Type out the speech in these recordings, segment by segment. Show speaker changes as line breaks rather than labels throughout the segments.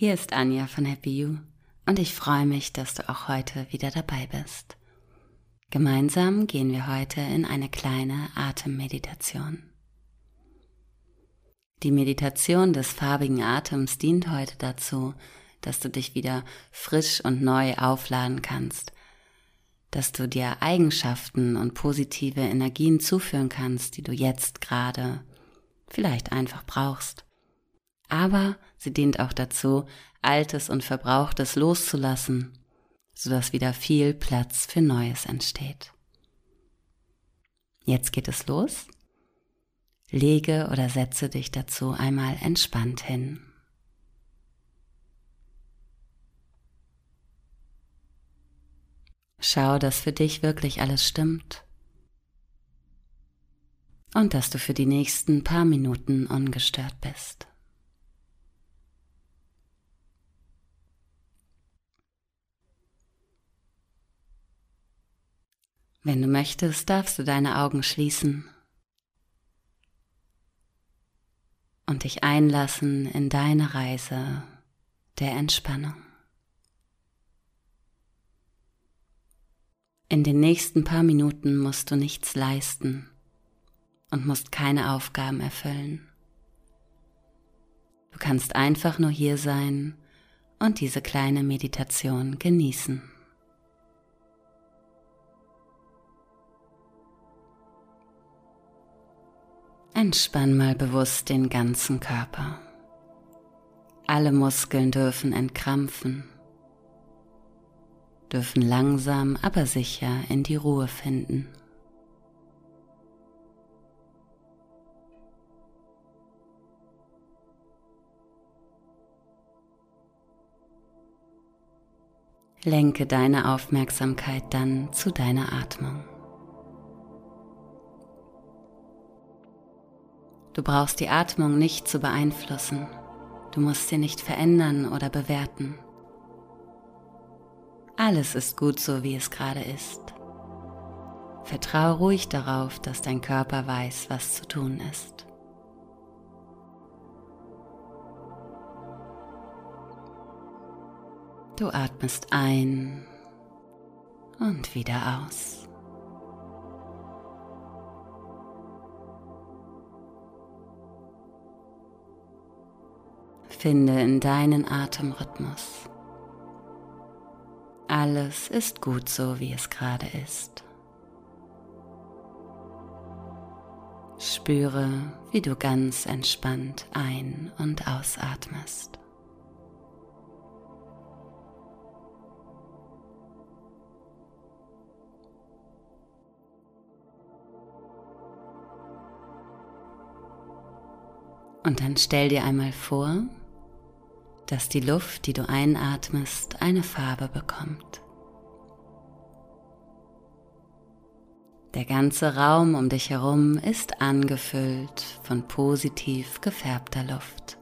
Hier ist Anja von Happy You und ich freue mich, dass du auch heute wieder dabei bist. Gemeinsam gehen wir heute in eine kleine Atemmeditation. Die Meditation des farbigen Atems dient heute dazu, dass du dich wieder frisch und neu aufladen kannst, dass du dir Eigenschaften und positive Energien zuführen kannst, die du jetzt gerade vielleicht einfach brauchst. Aber sie dient auch dazu, Altes und Verbrauchtes loszulassen, sodass wieder viel Platz für Neues entsteht. Jetzt geht es los. Lege oder setze dich dazu einmal entspannt hin. Schau, dass für dich wirklich alles stimmt und dass du für die nächsten paar Minuten ungestört bist. Wenn du möchtest, darfst du deine Augen schließen und dich einlassen in deine Reise der Entspannung. In den nächsten paar Minuten musst du nichts leisten und musst keine Aufgaben erfüllen. Du kannst einfach nur hier sein und diese kleine Meditation genießen. Entspann mal bewusst den ganzen Körper. Alle Muskeln dürfen entkrampfen, dürfen langsam aber sicher in die Ruhe finden. Lenke deine Aufmerksamkeit dann zu deiner Atmung. Du brauchst die Atmung nicht zu beeinflussen. Du musst sie nicht verändern oder bewerten. Alles ist gut so, wie es gerade ist. Vertraue ruhig darauf, dass dein Körper weiß, was zu tun ist. Du atmest ein und wieder aus. Finde in deinen Atemrhythmus. Alles ist gut so, wie es gerade ist. Spüre, wie du ganz entspannt ein- und ausatmest. Und dann stell dir einmal vor, dass die Luft, die du einatmest, eine Farbe bekommt. Der ganze Raum um dich herum ist angefüllt von positiv gefärbter Luft.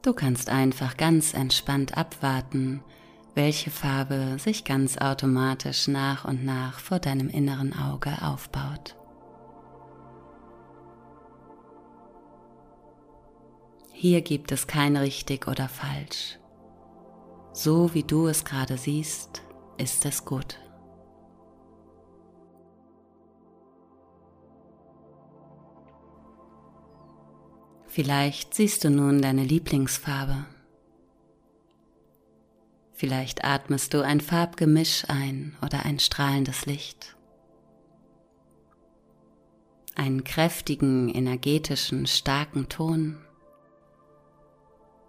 Du kannst einfach ganz entspannt abwarten, welche Farbe sich ganz automatisch nach und nach vor deinem inneren Auge aufbaut. Hier gibt es kein richtig oder falsch. So wie du es gerade siehst, ist es gut. Vielleicht siehst du nun deine Lieblingsfarbe. Vielleicht atmest du ein Farbgemisch ein oder ein strahlendes Licht. Einen kräftigen, energetischen, starken Ton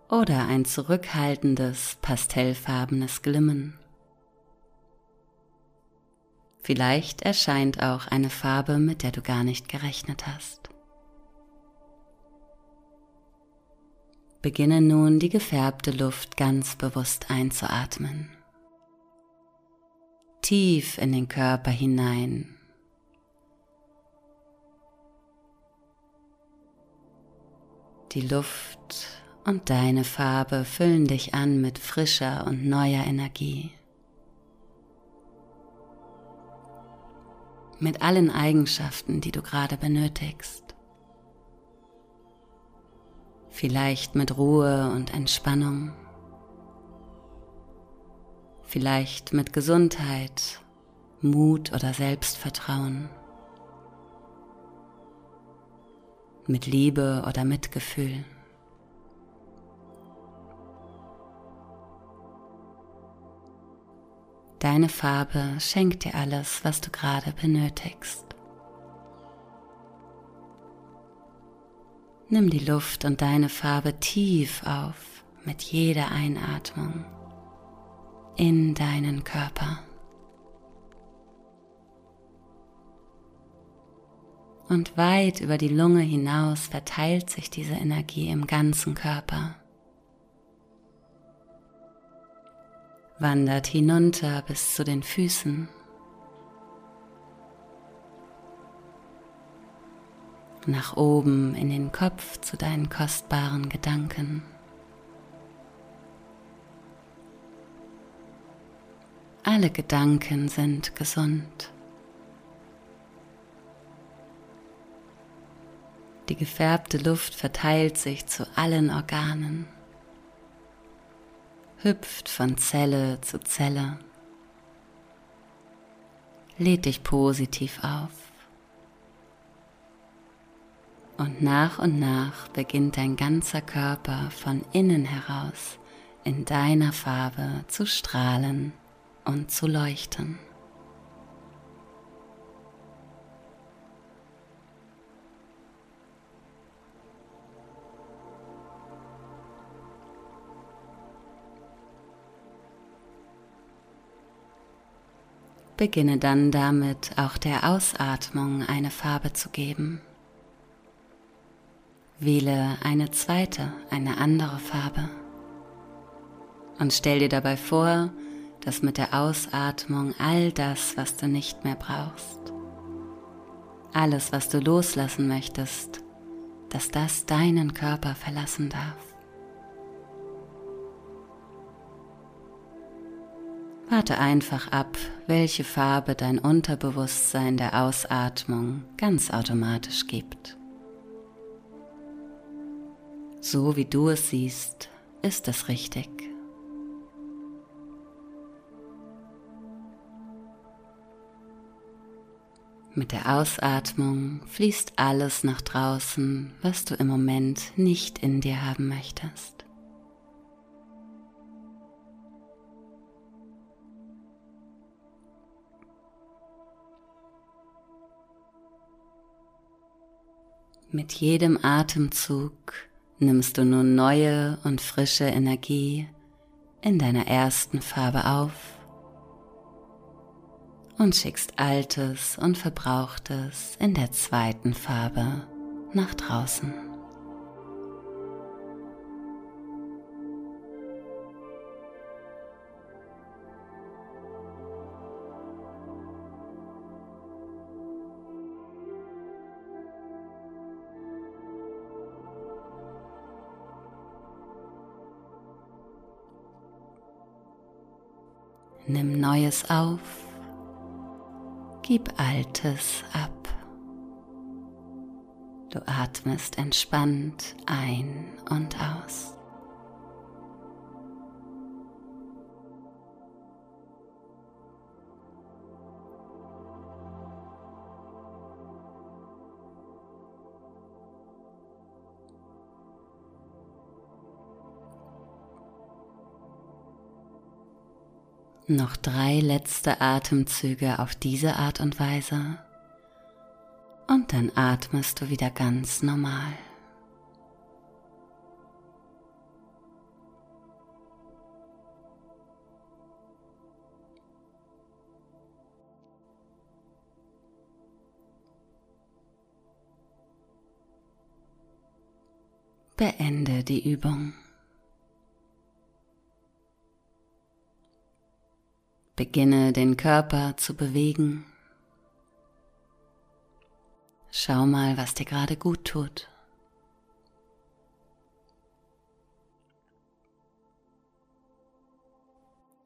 oder ein zurückhaltendes, pastellfarbenes Glimmen. Vielleicht erscheint auch eine Farbe, mit der du gar nicht gerechnet hast. Beginne nun die gefärbte Luft ganz bewusst einzuatmen. Tief in den Körper hinein. Die Luft und deine Farbe füllen dich an mit frischer und neuer Energie. Mit allen Eigenschaften, die du gerade benötigst. Vielleicht mit Ruhe und Entspannung. Vielleicht mit Gesundheit, Mut oder Selbstvertrauen. Mit Liebe oder Mitgefühl. Deine Farbe schenkt dir alles, was du gerade benötigst. Nimm die Luft und deine Farbe tief auf mit jeder Einatmung in deinen Körper. Und weit über die Lunge hinaus verteilt sich diese Energie im ganzen Körper. Wandert hinunter bis zu den Füßen nach oben in den Kopf zu deinen kostbaren Gedanken. Alle Gedanken sind gesund. Die gefärbte Luft verteilt sich zu allen Organen, hüpft von Zelle zu Zelle, lädt dich positiv auf. Und nach und nach beginnt dein ganzer Körper von innen heraus in deiner Farbe zu strahlen und zu leuchten. Beginne dann damit auch der Ausatmung eine Farbe zu geben. Wähle eine zweite, eine andere Farbe und stell dir dabei vor, dass mit der Ausatmung all das, was du nicht mehr brauchst, alles, was du loslassen möchtest, dass das deinen Körper verlassen darf. Warte einfach ab, welche Farbe dein Unterbewusstsein der Ausatmung ganz automatisch gibt. So wie du es siehst, ist es richtig. Mit der Ausatmung fließt alles nach draußen, was du im Moment nicht in dir haben möchtest. Mit jedem Atemzug nimmst du nun neue und frische Energie in deiner ersten Farbe auf und schickst Altes und Verbrauchtes in der zweiten Farbe nach draußen. Nimm Neues auf, gib Altes ab. Du atmest entspannt ein und aus. Noch drei letzte Atemzüge auf diese Art und Weise und dann atmest du wieder ganz normal. Beende die Übung. Beginne den Körper zu bewegen. Schau mal, was dir gerade gut tut.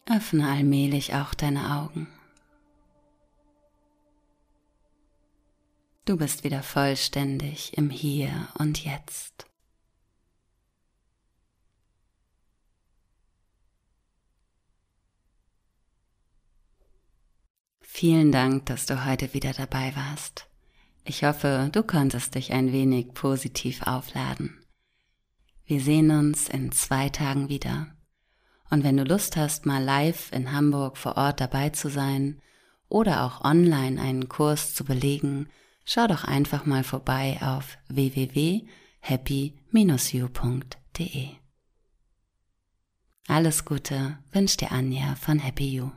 Öffne allmählich auch deine Augen. Du bist wieder vollständig im Hier und Jetzt. Vielen Dank, dass du heute wieder dabei warst. Ich hoffe, du konntest dich ein wenig positiv aufladen. Wir sehen uns in zwei Tagen wieder. Und wenn du Lust hast, mal live in Hamburg vor Ort dabei zu sein oder auch online einen Kurs zu belegen, schau doch einfach mal vorbei auf www.happy-you.de. Alles Gute wünscht dir Anja von Happy You.